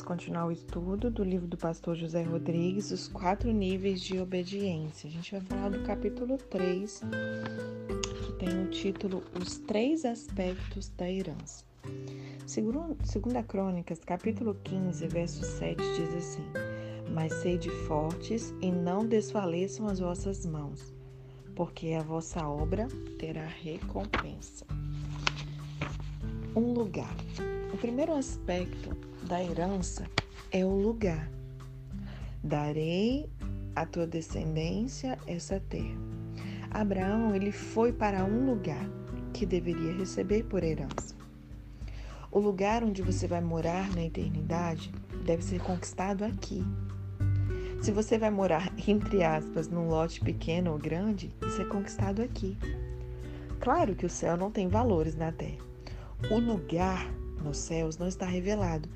Vamos continuar o estudo do livro do pastor José Rodrigues, Os Quatro Níveis de Obediência. A gente vai falar do capítulo 3, que tem o título Os Três Aspectos da Herança. Segundo, segunda Crônicas, capítulo 15, verso 7, diz assim: Mas sede fortes e não desfaleçam as vossas mãos, porque a vossa obra terá recompensa. Um lugar. O primeiro aspecto da herança é o lugar. Darei à tua descendência essa terra. Abraão, ele foi para um lugar que deveria receber por herança. O lugar onde você vai morar na eternidade deve ser conquistado aqui. Se você vai morar, entre aspas, num lote pequeno ou grande, isso é conquistado aqui. Claro que o céu não tem valores na terra. O lugar nos céus não está revelado,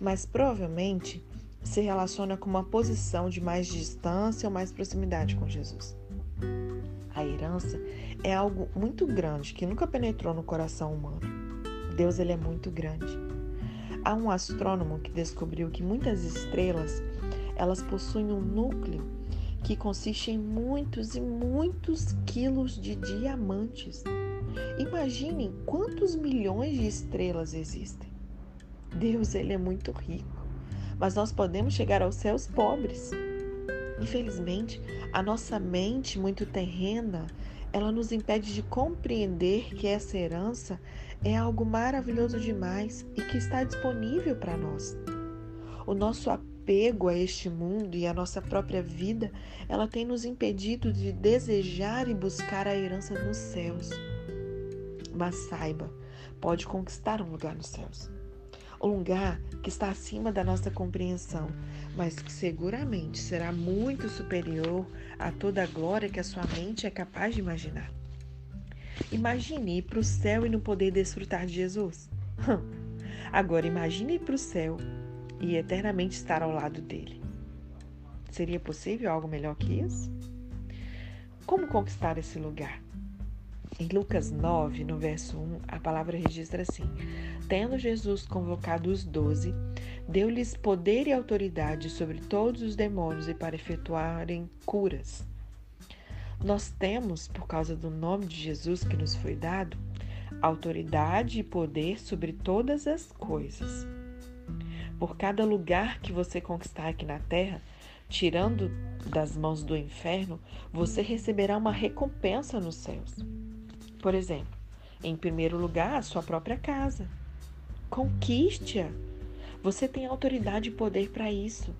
mas provavelmente se relaciona com uma posição de mais distância ou mais proximidade com Jesus. A herança é algo muito grande que nunca penetrou no coração humano. Deus ele é muito grande. Há um astrônomo que descobriu que muitas estrelas elas possuem um núcleo que consiste em muitos e muitos quilos de diamantes. Imaginem quantos milhões de estrelas existem. Deus, ele é muito rico, mas nós podemos chegar aos céus pobres. Infelizmente, a nossa mente muito terrena, ela nos impede de compreender que essa herança é algo maravilhoso demais e que está disponível para nós. O nosso apego a este mundo e a nossa própria vida, ela tem nos impedido de desejar e buscar a herança nos céus. Mas saiba, pode conquistar um lugar nos céus um lugar que está acima da nossa compreensão, mas que seguramente será muito superior a toda a glória que a sua mente é capaz de imaginar. Imagine ir para o céu e não poder desfrutar de Jesus. Agora imagine ir para o céu e eternamente estar ao lado dele. Seria possível algo melhor que isso? Como conquistar esse lugar? Em Lucas 9, no verso 1, a palavra registra assim: Tendo Jesus convocado os doze, deu-lhes poder e autoridade sobre todos os demônios e para efetuarem curas. Nós temos, por causa do nome de Jesus que nos foi dado, autoridade e poder sobre todas as coisas. Por cada lugar que você conquistar aqui na terra, tirando das mãos do inferno, você receberá uma recompensa nos céus. Por exemplo, em primeiro lugar, a sua própria casa. Conquiste-a. Você tem autoridade e poder para isso.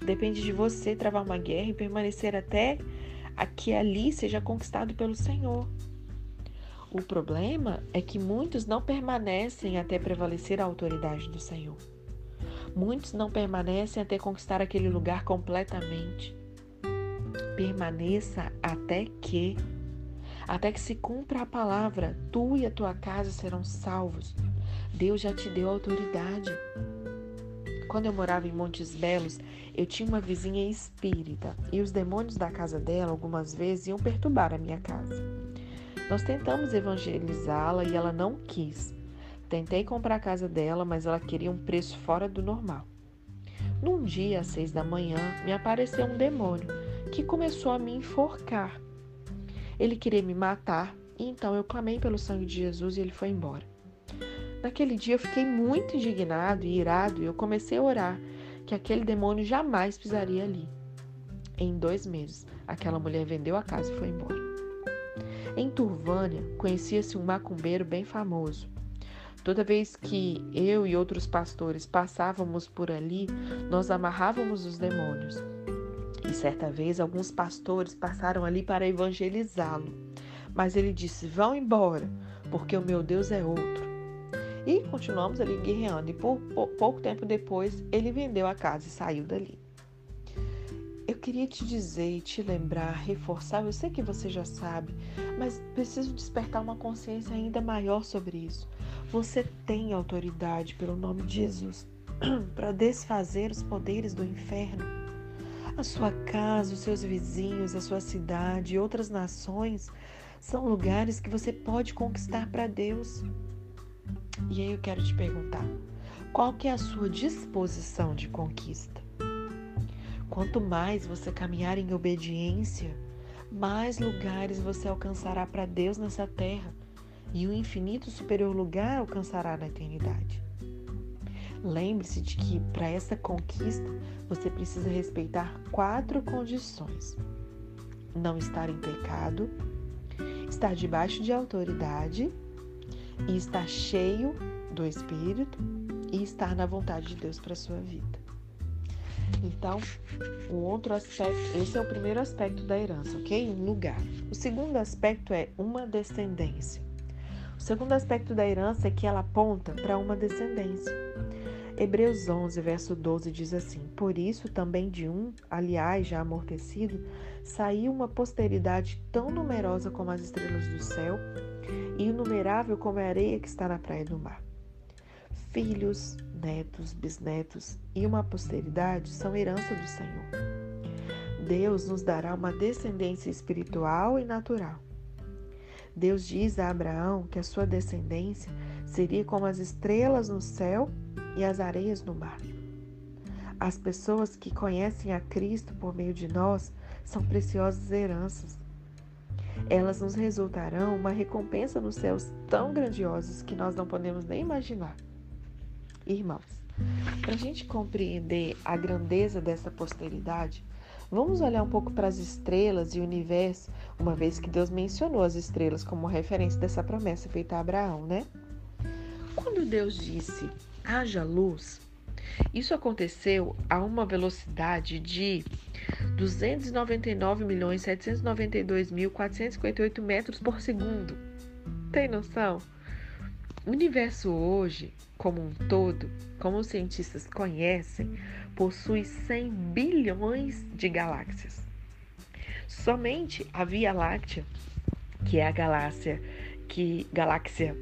Depende de você travar uma guerra e permanecer até que ali seja conquistado pelo Senhor. O problema é que muitos não permanecem até prevalecer a autoridade do Senhor. Muitos não permanecem até conquistar aquele lugar completamente. Permaneça até que até que se cumpra a palavra, tu e a tua casa serão salvos. Deus já te deu autoridade. Quando eu morava em Montes Belos, eu tinha uma vizinha espírita e os demônios da casa dela algumas vezes iam perturbar a minha casa. Nós tentamos evangelizá-la e ela não quis. Tentei comprar a casa dela, mas ela queria um preço fora do normal. Num dia, às seis da manhã, me apareceu um demônio que começou a me enforcar. Ele queria me matar, então eu clamei pelo sangue de Jesus e ele foi embora. Naquele dia eu fiquei muito indignado e irado e eu comecei a orar que aquele demônio jamais pisaria ali. Em dois meses, aquela mulher vendeu a casa e foi embora. Em Turvânia, conhecia-se um macumbeiro bem famoso. Toda vez que eu e outros pastores passávamos por ali, nós amarrávamos os demônios e certa vez alguns pastores passaram ali para evangelizá-lo. Mas ele disse: Vão embora, porque o meu Deus é outro. E continuamos ali guerreando. E por, pouco tempo depois, ele vendeu a casa e saiu dali. Eu queria te dizer te lembrar, reforçar, eu sei que você já sabe, mas preciso despertar uma consciência ainda maior sobre isso. Você tem autoridade pelo nome de Jesus para desfazer os poderes do inferno. A sua casa, os seus vizinhos, a sua cidade e outras nações são lugares que você pode conquistar para Deus. E aí eu quero te perguntar: Qual que é a sua disposição de conquista? Quanto mais você caminhar em obediência, mais lugares você alcançará para Deus nessa terra e o infinito superior lugar alcançará na eternidade. Lembre-se de que para essa conquista você precisa respeitar quatro condições: não estar em pecado, estar debaixo de autoridade e estar cheio do Espírito e estar na vontade de Deus para sua vida. Então, o outro aspecto, esse é o primeiro aspecto da herança, ok? Um lugar. O segundo aspecto é uma descendência. O segundo aspecto da herança é que ela aponta para uma descendência. Hebreus 11, verso 12 diz assim: Por isso também de um, aliás, já amortecido, saiu uma posteridade tão numerosa como as estrelas do céu e inumerável como a areia que está na praia do mar. Filhos, netos, bisnetos e uma posteridade são herança do Senhor. Deus nos dará uma descendência espiritual e natural. Deus diz a Abraão que a sua descendência seria como as estrelas no céu e as areias no mar. As pessoas que conhecem a Cristo por meio de nós são preciosas heranças. Elas nos resultarão uma recompensa nos céus tão grandiosos que nós não podemos nem imaginar. Irmãos, para a gente compreender a grandeza dessa posteridade, Vamos olhar um pouco para as estrelas e o universo, uma vez que Deus mencionou as estrelas como referência dessa promessa feita a Abraão, né? Quando Deus disse haja luz, isso aconteceu a uma velocidade de 299.792.458 metros por segundo. Tem noção? O universo hoje, como um todo, como os cientistas conhecem, possui 100 bilhões de galáxias. Somente a Via Láctea, que é a galáxia que, galáxia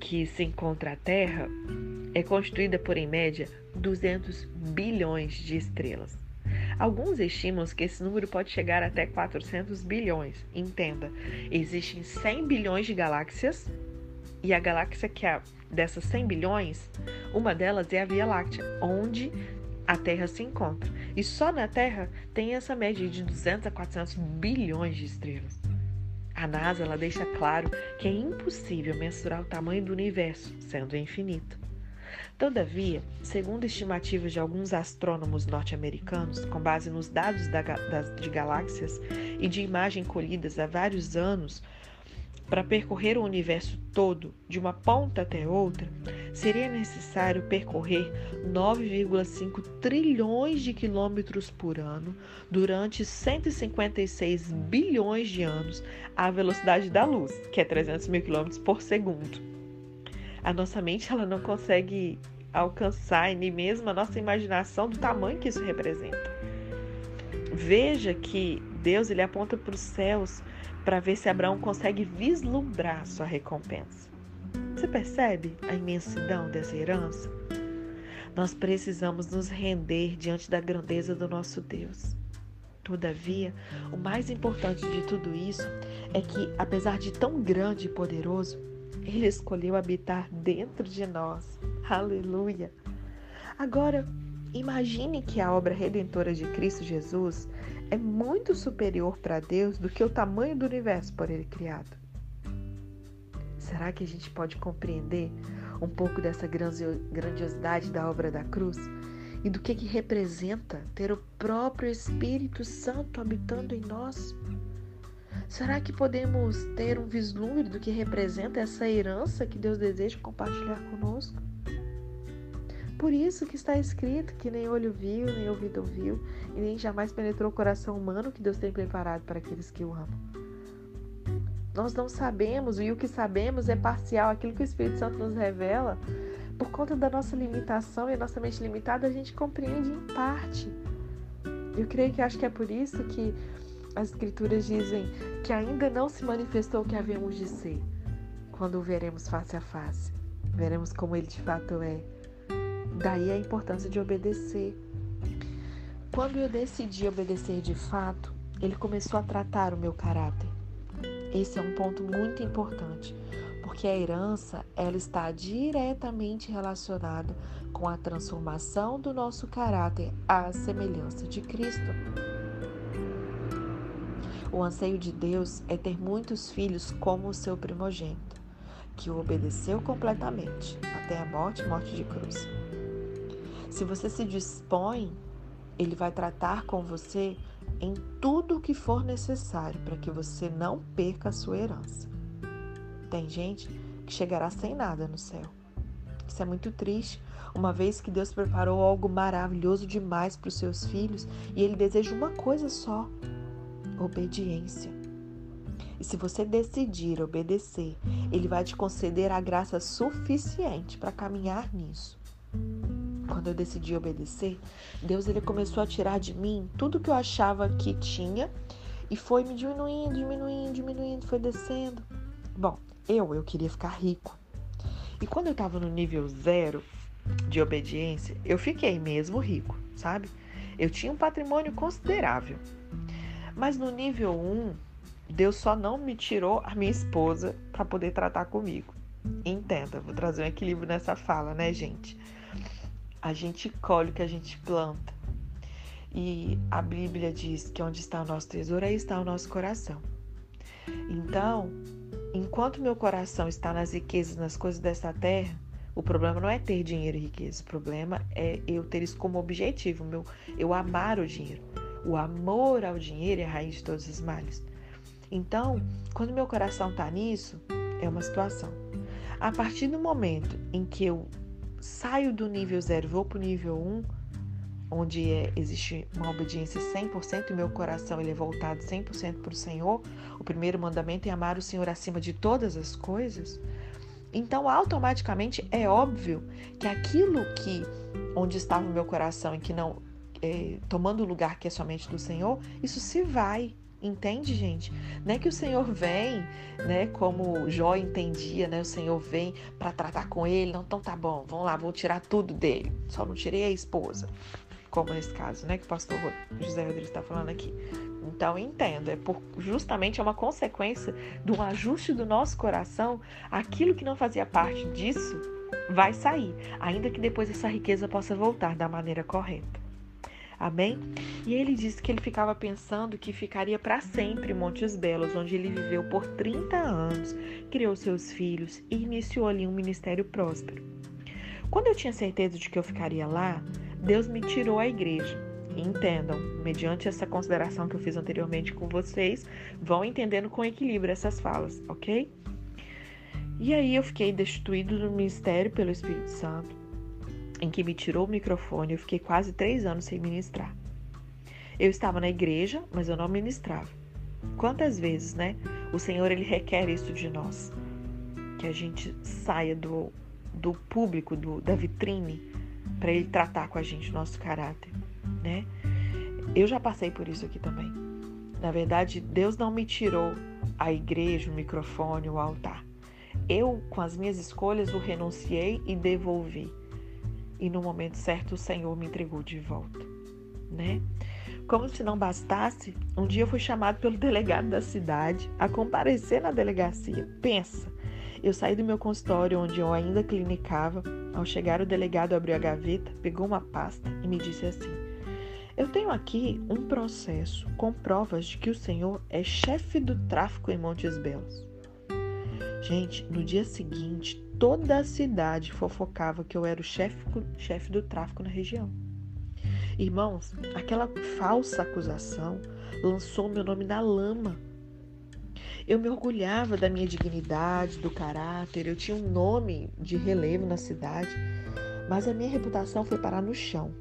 que se encontra a Terra, é constituída por, em média, 200 bilhões de estrelas. Alguns estimam que esse número pode chegar até 400 bilhões. Entenda, existem 100 bilhões de galáxias e a galáxia que é dessas 100 bilhões, uma delas é a Via Láctea, onde a Terra se encontra. E só na Terra tem essa média de 200 a 400 bilhões de estrelas. A NASA ela deixa claro que é impossível mensurar o tamanho do universo, sendo infinito. Todavia, segundo estimativas de alguns astrônomos norte-americanos, com base nos dados da, das, de galáxias e de imagem colhidas há vários anos para percorrer o universo todo, de uma ponta até outra, seria necessário percorrer 9,5 trilhões de quilômetros por ano durante 156 bilhões de anos à velocidade da luz, que é 300 mil quilômetros por segundo. A nossa mente ela não consegue alcançar nem mesmo a nossa imaginação do tamanho que isso representa. Veja que Deus ele aponta para os céus para ver se Abraão consegue vislumbrar sua recompensa. Você percebe a imensidão dessa herança? Nós precisamos nos render diante da grandeza do nosso Deus. Todavia, o mais importante de tudo isso é que, apesar de tão grande e poderoso, Ele escolheu habitar dentro de nós. Aleluia! Agora, imagine que a obra redentora de Cristo Jesus é muito superior para Deus do que o tamanho do universo por Ele criado. Será que a gente pode compreender um pouco dessa grandiosidade da obra da cruz e do que, que representa ter o próprio Espírito Santo habitando em nós? Será que podemos ter um vislumbre do que representa essa herança que Deus deseja compartilhar conosco? Por isso que está escrito que nem olho viu, nem ouvido ouviu, e nem jamais penetrou o coração humano que Deus tem preparado para aqueles que o amam. Nós não sabemos, e o que sabemos é parcial, aquilo que o Espírito Santo nos revela, por conta da nossa limitação e a nossa mente limitada, a gente compreende em parte. Eu creio que acho que é por isso que as escrituras dizem que ainda não se manifestou o que havemos de ser, quando o veremos face a face. Veremos como ele de fato é. Daí a importância de obedecer. Quando eu decidi obedecer de fato, ele começou a tratar o meu caráter. Esse é um ponto muito importante, porque a herança ela está diretamente relacionada com a transformação do nosso caráter à semelhança de Cristo. O anseio de Deus é ter muitos filhos como o seu primogênito, que o obedeceu completamente até a morte morte de cruz. Se você se dispõe, ele vai tratar com você em tudo o que for necessário para que você não perca a sua herança. Tem gente que chegará sem nada no céu. Isso é muito triste, uma vez que Deus preparou algo maravilhoso demais para os seus filhos e Ele deseja uma coisa só: obediência. E se você decidir obedecer, Ele vai te conceder a graça suficiente para caminhar nisso. Quando eu decidi obedecer, Deus ele começou a tirar de mim tudo que eu achava que tinha e foi me diminuindo, diminuindo, diminuindo, foi descendo. Bom, eu, eu queria ficar rico. E quando eu estava no nível zero de obediência, eu fiquei mesmo rico, sabe? Eu tinha um patrimônio considerável. Mas no nível 1, Deus só não me tirou a minha esposa para poder tratar comigo. Entenda, vou trazer um equilíbrio nessa fala, né, gente? A gente colhe o que a gente planta. E a Bíblia diz que onde está o nosso tesouro, aí está o nosso coração. Então, enquanto meu coração está nas riquezas, nas coisas dessa terra, o problema não é ter dinheiro e riqueza, o problema é eu ter isso como objetivo, meu, eu amar o dinheiro. O amor ao dinheiro é a raiz de todos os males. Então, quando meu coração está nisso, é uma situação. A partir do momento em que eu saio do nível 0 e vou para o nível 1, um, onde é, existe uma obediência 100% e meu coração ele é voltado 100% para o Senhor, o primeiro mandamento é amar o Senhor acima de todas as coisas, então automaticamente é óbvio que aquilo que onde estava o meu coração e que não é, tomando o lugar que é somente do Senhor, isso se vai. Entende, gente? Não é que o Senhor vem, né? Como Jó entendia, né? O Senhor vem para tratar com ele. Não, então tá bom, vamos lá, vou tirar tudo dele. Só não tirei a esposa como nesse caso, né, que o pastor José Rodrigues está falando aqui. Então, entenda, é por, justamente é uma consequência do ajuste do nosso coração, aquilo que não fazia parte disso vai sair, ainda que depois essa riqueza possa voltar da maneira correta. Amém? E ele disse que ele ficava pensando que ficaria para sempre em Montes Belos, onde ele viveu por 30 anos, criou seus filhos e iniciou ali um ministério próspero. Quando eu tinha certeza de que eu ficaria lá, Deus me tirou a igreja. Entendam, mediante essa consideração que eu fiz anteriormente com vocês, vão entendendo com equilíbrio essas falas, ok? E aí eu fiquei destituído do ministério pelo Espírito Santo, em que me tirou o microfone. Eu fiquei quase três anos sem ministrar. Eu estava na igreja, mas eu não ministrava. Quantas vezes, né? O Senhor ele requer isso de nós, que a gente saia do, do público, do, da vitrine para ele tratar com a gente o nosso caráter, né? Eu já passei por isso aqui também. Na verdade, Deus não me tirou a igreja, o microfone, o altar. Eu, com as minhas escolhas, o renunciei e devolvi. E no momento certo, o Senhor me entregou de volta, né? Como se não bastasse, um dia eu fui chamado pelo delegado da cidade a comparecer na delegacia. Pensa, eu saí do meu consultório, onde eu ainda clinicava. Ao chegar, o delegado abriu a gaveta, pegou uma pasta e me disse assim: Eu tenho aqui um processo com provas de que o senhor é chefe do tráfico em Montes Belos. Gente, no dia seguinte, toda a cidade fofocava que eu era o chefe, chefe do tráfico na região. Irmãos, aquela falsa acusação lançou meu nome na lama eu me orgulhava da minha dignidade, do caráter, eu tinha um nome de relevo na cidade, mas a minha reputação foi parar no chão.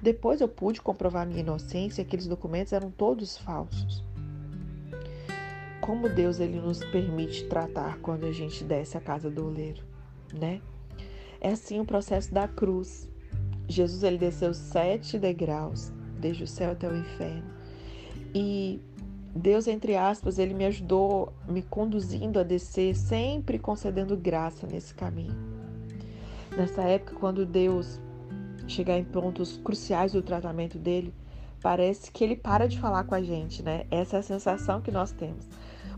Depois eu pude comprovar minha inocência aqueles documentos eram todos falsos. Como Deus ele nos permite tratar quando a gente desce a casa do oleiro, né? É assim o processo da cruz. Jesus ele desceu sete degraus, desde o céu até o inferno. E Deus, entre aspas, ele me ajudou, me conduzindo a descer, sempre concedendo graça nesse caminho. Nessa época, quando Deus chegar em pontos cruciais do tratamento dele, parece que ele para de falar com a gente, né? Essa é a sensação que nós temos.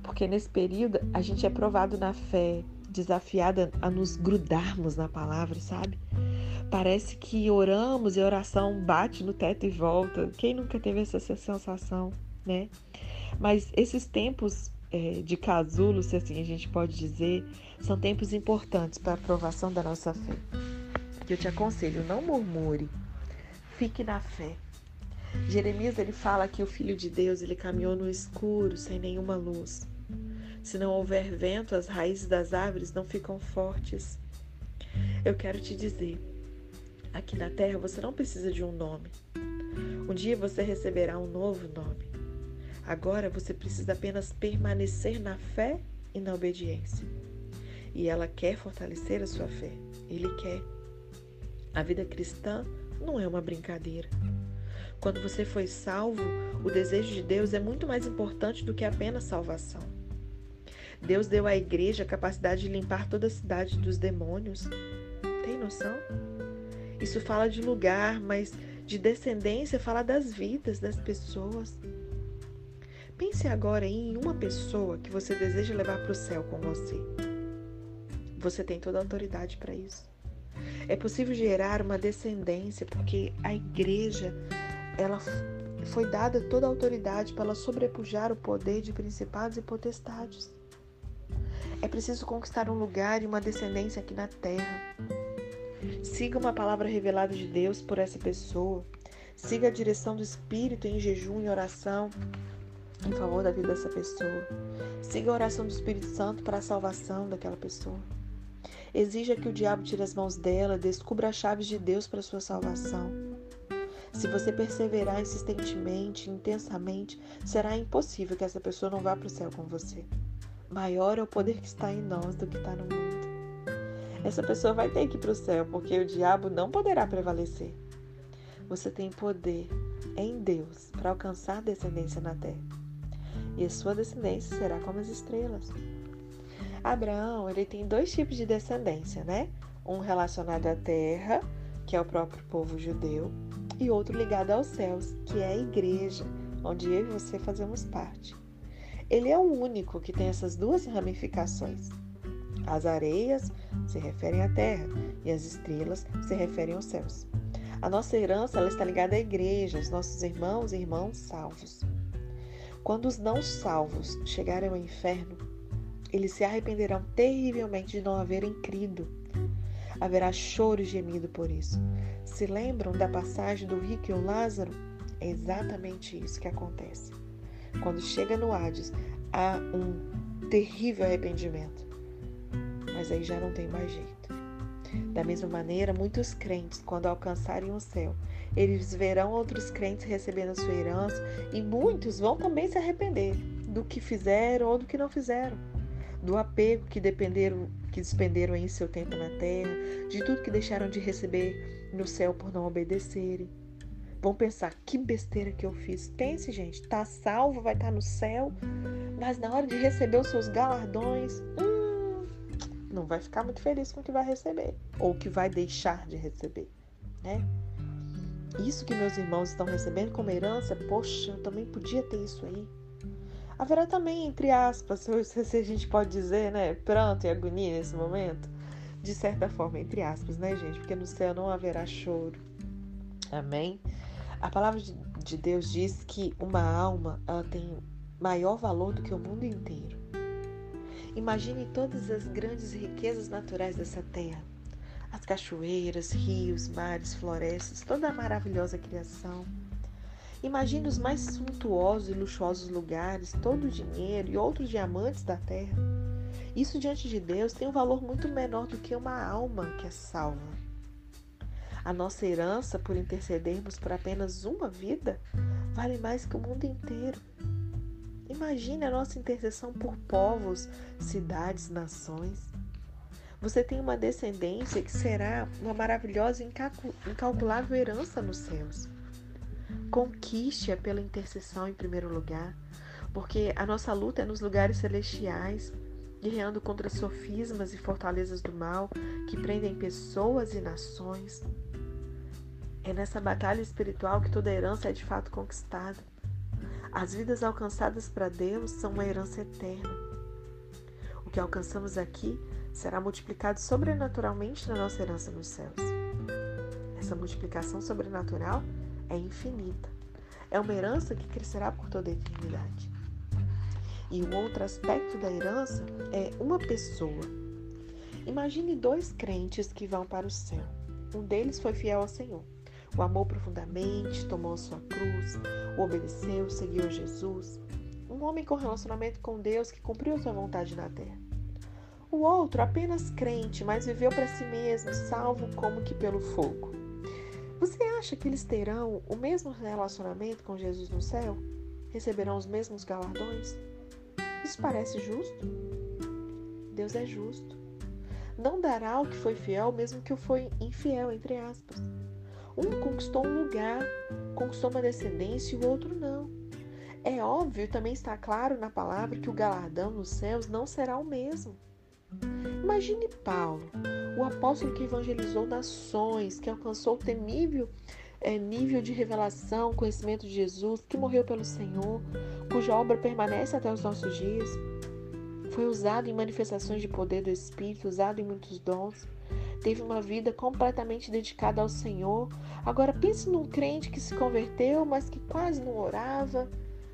Porque nesse período a gente é provado na fé, desafiada a nos grudarmos na palavra, sabe? Parece que oramos e a oração bate no teto e volta. Quem nunca teve essa sensação, né? Mas esses tempos é, de casulo, se assim a gente pode dizer, são tempos importantes para a aprovação da nossa fé. Eu te aconselho, não murmure, fique na fé. Jeremias ele fala que o Filho de Deus ele caminhou no escuro, sem nenhuma luz. Se não houver vento, as raízes das árvores não ficam fortes. Eu quero te dizer, aqui na terra você não precisa de um nome. Um dia você receberá um novo nome. Agora você precisa apenas permanecer na fé e na obediência. E ela quer fortalecer a sua fé. Ele quer. A vida cristã não é uma brincadeira. Quando você foi salvo, o desejo de Deus é muito mais importante do que apenas salvação. Deus deu à igreja a capacidade de limpar toda a cidade dos demônios. Tem noção? Isso fala de lugar, mas de descendência fala das vidas das pessoas. Pense agora em uma pessoa que você deseja levar para o céu com você. Você tem toda a autoridade para isso. É possível gerar uma descendência porque a igreja ela foi dada toda a autoridade para ela sobrepujar o poder de principados e potestades. É preciso conquistar um lugar e uma descendência aqui na terra. Siga uma palavra revelada de Deus por essa pessoa. Siga a direção do Espírito em jejum e oração em favor da vida dessa pessoa. Siga a oração do Espírito Santo para a salvação daquela pessoa. Exija que o diabo tire as mãos dela, descubra as chaves de Deus para sua salvação. Se você perseverar insistentemente, intensamente, será impossível que essa pessoa não vá para o céu com você. Maior é o poder que está em nós do que está no mundo. Essa pessoa vai ter que ir para o céu, porque o diabo não poderá prevalecer. Você tem poder em Deus para alcançar descendência na terra e a sua descendência será como as estrelas. Abraão, ele tem dois tipos de descendência, né? Um relacionado à terra, que é o próprio povo judeu, e outro ligado aos céus, que é a igreja, onde eu e você fazemos parte. Ele é o único que tem essas duas ramificações. As areias se referem à terra e as estrelas se referem aos céus. A nossa herança ela está ligada à igreja, aos nossos irmãos e irmãos salvos. Quando os não salvos chegarem ao inferno, eles se arrependerão terrivelmente de não haverem crido. Haverá choro e gemido por isso. Se lembram da passagem do rico e o Lázaro? É exatamente isso que acontece. Quando chega no Hades, há um terrível arrependimento. Mas aí já não tem mais jeito. Da mesma maneira, muitos crentes, quando alcançarem o céu, eles verão outros crentes recebendo a sua herança e muitos vão também se arrepender do que fizeram ou do que não fizeram, do apego que dependeram, que despenderam em seu tempo na terra, de tudo que deixaram de receber no céu por não obedecerem. Vão pensar que besteira que eu fiz. Pense, gente, tá salvo, vai estar tá no céu, mas na hora de receber os seus galardões, hum, não vai ficar muito feliz com o que vai receber ou o que vai deixar de receber, né? Isso que meus irmãos estão recebendo como herança, poxa, eu também podia ter isso aí. Haverá também, entre aspas, se a gente pode dizer, né, pranto e agonia nesse momento. De certa forma, entre aspas, né, gente? Porque no céu não haverá choro. Amém? A palavra de Deus diz que uma alma ela tem maior valor do que o mundo inteiro. Imagine todas as grandes riquezas naturais dessa terra as cachoeiras, rios, mares, florestas, toda a maravilhosa criação. Imagine os mais suntuosos e luxuosos lugares, todo o dinheiro e outros diamantes da terra. Isso diante de Deus tem um valor muito menor do que uma alma que é salva. A nossa herança, por intercedermos por apenas uma vida, vale mais que o mundo inteiro. Imagine a nossa intercessão por povos, cidades, nações. Você tem uma descendência que será uma maravilhosa e incalculável herança nos céus. Conquiste-a pela intercessão em primeiro lugar, porque a nossa luta é nos lugares celestiais, guerreando contra sofismas e fortalezas do mal que prendem pessoas e nações. É nessa batalha espiritual que toda herança é de fato conquistada. As vidas alcançadas para Deus são uma herança eterna. O que alcançamos aqui será multiplicado sobrenaturalmente na nossa herança nos céus. Essa multiplicação sobrenatural é infinita. É uma herança que crescerá por toda a eternidade. E um outro aspecto da herança é uma pessoa. Imagine dois crentes que vão para o céu. Um deles foi fiel ao Senhor. O amou profundamente, tomou sua cruz, o obedeceu, seguiu Jesus. Um homem com relacionamento com Deus que cumpriu sua vontade na terra. O outro, apenas crente, mas viveu para si mesmo, salvo como que pelo fogo. Você acha que eles terão o mesmo relacionamento com Jesus no céu? Receberão os mesmos galardões? Isso parece justo? Deus é justo. Não dará ao que foi fiel, mesmo que o foi infiel, entre aspas. Um conquistou um lugar, conquistou uma descendência e o outro não. É óbvio, também está claro na palavra que o galardão nos céus não será o mesmo. Imagine Paulo, o apóstolo que evangelizou nações, que alcançou o temível é, nível de revelação, conhecimento de Jesus, que morreu pelo Senhor, cuja obra permanece até os nossos dias. Foi usado em manifestações de poder do Espírito, usado em muitos dons teve uma vida completamente dedicada ao Senhor. Agora pense num crente que se converteu, mas que quase não orava,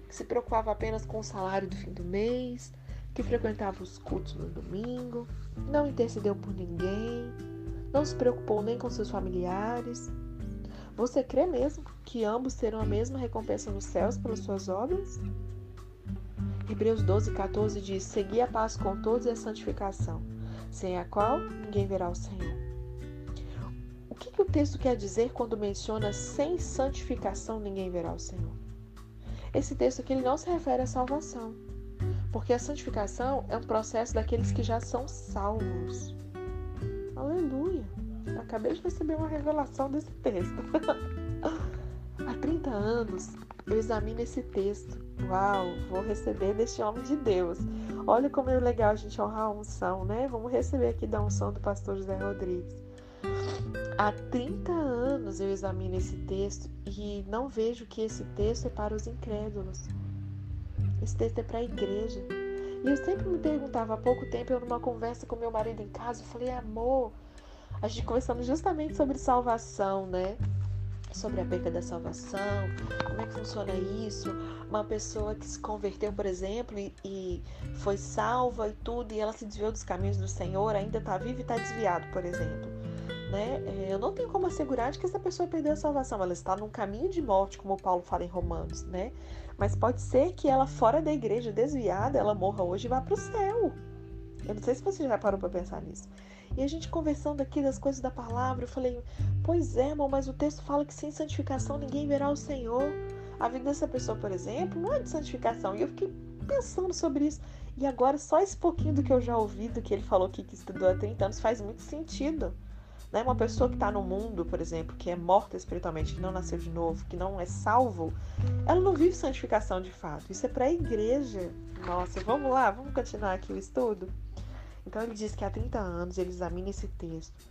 que se preocupava apenas com o salário do fim do mês, que frequentava os cultos no domingo, não intercedeu por ninguém, não se preocupou nem com seus familiares. Você crê mesmo que ambos terão a mesma recompensa nos céus pelas suas obras? Hebreus 12, 14 diz: Segui a paz com todos e a santificação sem a qual ninguém verá o Senhor. O que, que o texto quer dizer quando menciona sem santificação ninguém verá o Senhor? Esse texto aqui ele não se refere à salvação, porque a santificação é um processo daqueles que já são salvos. Aleluia! Acabei de receber uma revelação desse texto. Há 30 anos eu examino esse texto. Uau, vou receber deste homem de Deus. Olha como é legal a gente honrar a unção, né? Vamos receber aqui da unção do pastor José Rodrigues. Há 30 anos eu examino esse texto e não vejo que esse texto é para os incrédulos. Esse texto é para a igreja. E eu sempre me perguntava, há pouco tempo, eu numa conversa com meu marido em casa, eu falei, amor, a gente conversando justamente sobre salvação, né? Sobre a perca da salvação, como é que funciona isso. Uma pessoa que se converteu, por exemplo, e, e foi salva e tudo, e ela se desviou dos caminhos do Senhor, ainda está viva e está desviado, por exemplo. Né? É, eu não tenho como assegurar de que essa pessoa perdeu a salvação, ela está num caminho de morte, como Paulo fala em Romanos, né? Mas pode ser que ela fora da igreja, desviada, ela morra hoje e vá para o céu. Eu não sei se você já parou para pensar nisso. E a gente conversando aqui das coisas da palavra, eu falei, pois é, irmão, mas o texto fala que sem santificação ninguém verá o Senhor. A vida dessa pessoa, por exemplo, não é de santificação. E eu fiquei pensando sobre isso. E agora, só esse pouquinho do que eu já ouvi, do que ele falou aqui, que estudou há 30 anos, faz muito sentido. Né? Uma pessoa que está no mundo, por exemplo, que é morta espiritualmente, que não nasceu de novo, que não é salvo, ela não vive santificação de fato. Isso é para a igreja. Nossa, vamos lá, vamos continuar aqui o estudo? Então ele diz que há 30 anos ele examina esse texto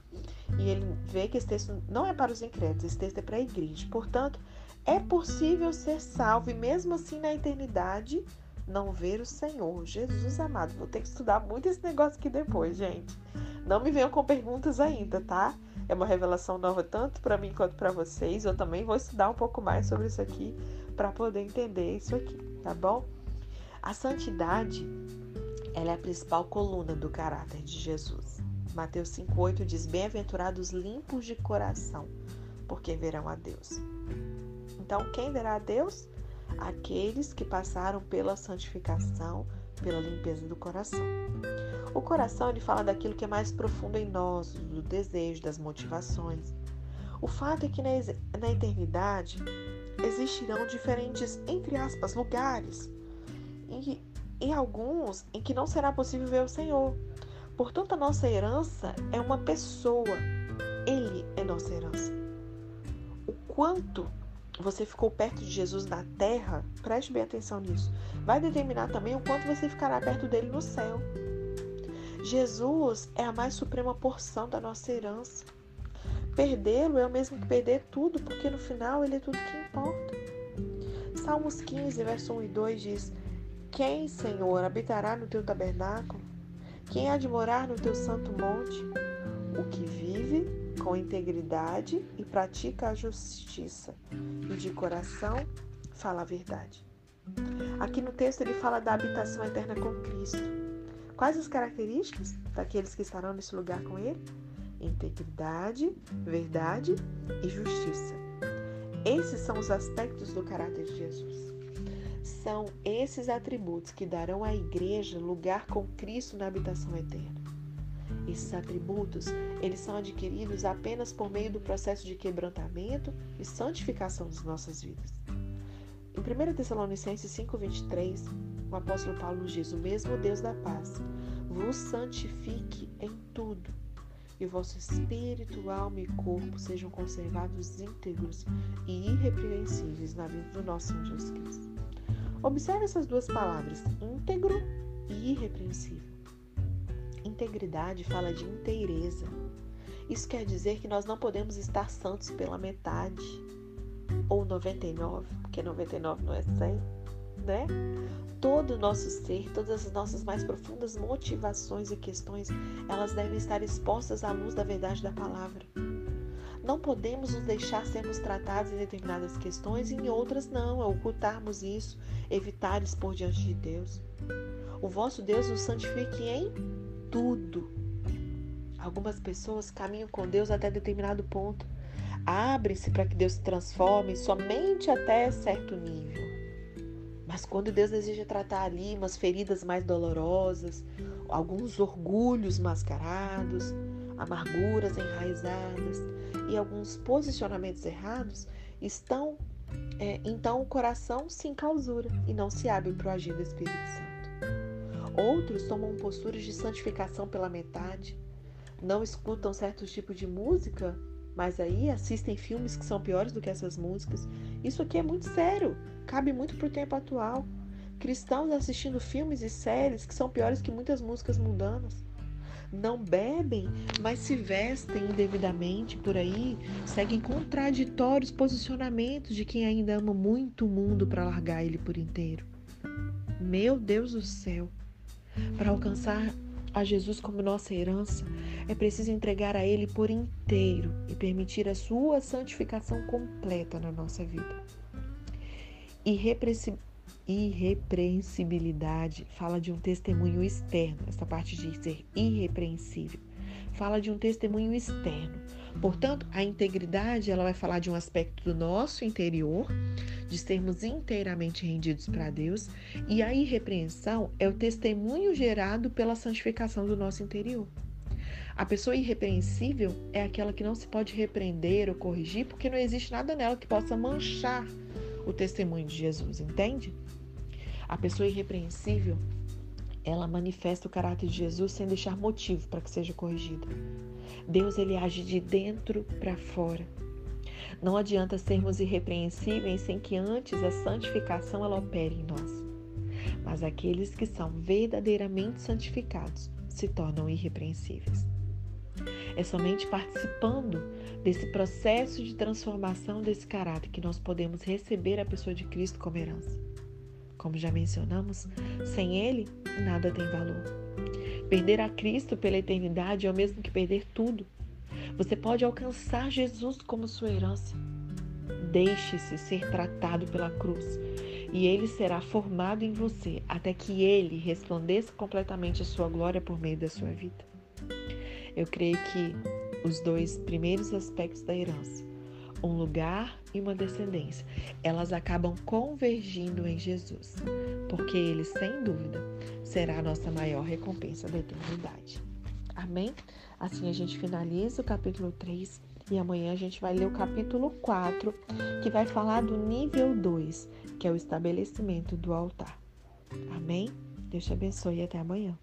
e ele vê que esse texto não é para os incrédulos, esse texto é para a igreja. Portanto, é possível ser salvo e mesmo assim na eternidade não ver o Senhor. Jesus amado, vou ter que estudar muito esse negócio aqui depois, gente. Não me venham com perguntas ainda, tá? É uma revelação nova tanto para mim quanto para vocês. Eu também vou estudar um pouco mais sobre isso aqui para poder entender isso aqui, tá bom? A santidade ela é a principal coluna do caráter de Jesus. Mateus 5,8 diz: Bem-aventurados limpos de coração, porque verão a Deus. Então, quem verá a Deus? Aqueles que passaram pela santificação, pela limpeza do coração. O coração ele fala daquilo que é mais profundo em nós, do desejo, das motivações. O fato é que na, na eternidade existirão diferentes, entre aspas, lugares. E e alguns em que não será possível ver o Senhor. Portanto, a nossa herança é uma pessoa. Ele é nossa herança. O quanto você ficou perto de Jesus na terra, preste bem atenção nisso, vai determinar também o quanto você ficará perto dele no céu. Jesus é a mais suprema porção da nossa herança. Perdê-lo é o mesmo que perder tudo, porque no final ele é tudo que importa. Salmos 15, verso 1 e 2 diz: Quem, Senhor, habitará no teu tabernáculo? Quem há de morar no teu santo monte? O que vive com integridade e pratica a justiça, e de coração fala a verdade. Aqui no texto ele fala da habitação eterna com Cristo. Quais as características daqueles que estarão nesse lugar com Ele? Integridade, verdade e justiça. Esses são os aspectos do caráter de Jesus. São esses atributos que darão à igreja lugar com Cristo na habitação eterna. Esses atributos, eles são adquiridos apenas por meio do processo de quebrantamento e santificação das nossas vidas. Em 1 Tessalonicenses 5:23, o apóstolo Paulo nos diz: "O mesmo Deus da paz vos santifique em tudo, e o vosso espírito, alma e corpo sejam conservados íntegros e irrepreensíveis na vida do nosso Senhor Jesus Cristo." Observe essas duas palavras, íntegro e irrepreensível. Integridade fala de inteireza. Isso quer dizer que nós não podemos estar santos pela metade ou 99, porque 99 não é 100, né? Todo o nosso ser, todas as nossas mais profundas motivações e questões, elas devem estar expostas à luz da verdade da palavra. Não podemos nos deixar sermos tratados em determinadas questões e em outras não, é ocultarmos isso, evitar expor diante de Deus. O vosso Deus nos santifique em tudo. Algumas pessoas caminham com Deus até determinado ponto. Abrem-se para que Deus se transforme somente até certo nível. Mas quando Deus deseja tratar ali umas feridas mais dolorosas, alguns orgulhos mascarados, amarguras enraizadas e alguns posicionamentos errados, estão é, então o coração se enclausura e não se abre para o agir do Espírito Santo. Outros tomam posturas de santificação pela metade, não escutam certos tipos de música, mas aí assistem filmes que são piores do que essas músicas. Isso aqui é muito sério, cabe muito para o tempo atual. Cristãos assistindo filmes e séries que são piores que muitas músicas mundanas. Não bebem, mas se vestem indevidamente por aí, seguem contraditórios posicionamentos de quem ainda ama muito o mundo para largar ele por inteiro. Meu Deus do céu! Para alcançar a Jesus como nossa herança, é preciso entregar a Ele por inteiro e permitir a sua santificação completa na nossa vida. Irrepreensibilidade fala de um testemunho externo, essa parte de ser irrepreensível fala de um testemunho externo. Portanto, a integridade ela vai falar de um aspecto do nosso interior, de sermos inteiramente rendidos para Deus, e a irrepreensão é o testemunho gerado pela santificação do nosso interior. A pessoa irrepreensível é aquela que não se pode repreender ou corrigir, porque não existe nada nela que possa manchar o testemunho de Jesus, entende? A pessoa irrepreensível ela manifesta o caráter de Jesus sem deixar motivo para que seja corrigida. Deus ele age de dentro para fora. Não adianta sermos irrepreensíveis sem que antes a santificação ela opere em nós. Mas aqueles que são verdadeiramente santificados se tornam irrepreensíveis. É somente participando desse processo de transformação desse caráter que nós podemos receber a pessoa de Cristo como herança. Como já mencionamos, sem Ele, nada tem valor. Perder a Cristo pela eternidade é o mesmo que perder tudo. Você pode alcançar Jesus como sua herança. Deixe-se ser tratado pela cruz e ele será formado em você até que ele resplandeça completamente a sua glória por meio da sua vida. Eu creio que os dois primeiros aspectos da herança um lugar e uma descendência. Elas acabam convergindo em Jesus, porque ele, sem dúvida, será a nossa maior recompensa da eternidade. Amém? Assim a gente finaliza o capítulo 3 e amanhã a gente vai ler o capítulo 4, que vai falar do nível 2, que é o estabelecimento do altar. Amém? Deus te abençoe e até amanhã.